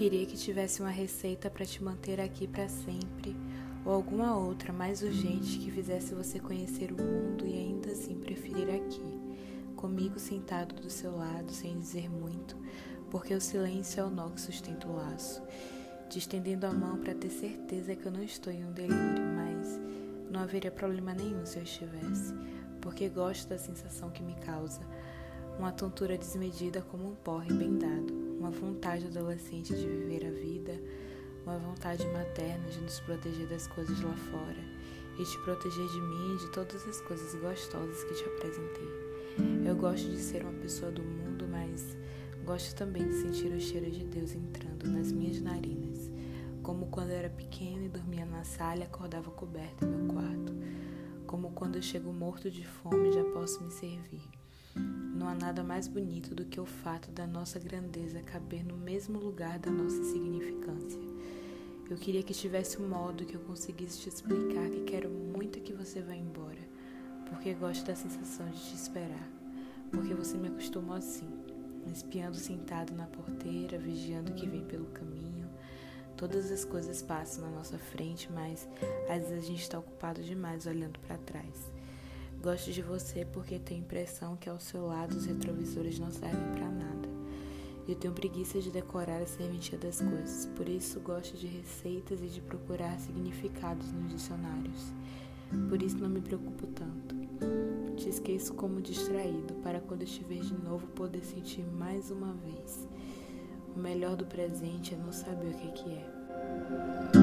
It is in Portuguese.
queria que tivesse uma receita para te manter aqui para sempre, ou alguma outra mais urgente que fizesse você conhecer o mundo e ainda assim preferir aqui, comigo sentado do seu lado sem dizer muito, porque o silêncio é o nó que sustenta o laço, te estendendo a mão para ter certeza que eu não estou em um delírio, mas não haveria problema nenhum se eu estivesse, porque gosto da sensação que me causa, uma tontura desmedida como um porre bem dado, uma vontade adolescente de viver a vida, uma vontade materna de nos proteger das coisas lá fora e te proteger de mim e de todas as coisas gostosas que te apresentei. Eu gosto de ser uma pessoa do mundo, mas gosto também de sentir o cheiro de Deus entrando nas minhas narinas, como quando eu era pequena e dormia na sala e acordava coberta em meu quarto, como quando eu chego morto de fome e já posso me servir. Não há nada mais bonito do que o fato da nossa grandeza caber no mesmo lugar da nossa significância. Eu queria que tivesse um modo que eu conseguisse te explicar que quero muito que você vá embora, porque gosto da sensação de te esperar, porque você me acostumou assim, espiando sentado na porteira, vigiando o que vem pelo caminho. Todas as coisas passam na nossa frente, mas às vezes a gente está ocupado demais olhando para trás. Gosto de você porque tenho a impressão que ao seu lado os retrovisores não servem para nada. Eu tenho preguiça de decorar a serventia das coisas, por isso gosto de receitas e de procurar significados nos dicionários. Por isso não me preocupo tanto. Te esqueço como distraído para quando estiver de novo poder sentir mais uma vez. O melhor do presente é não saber o que é.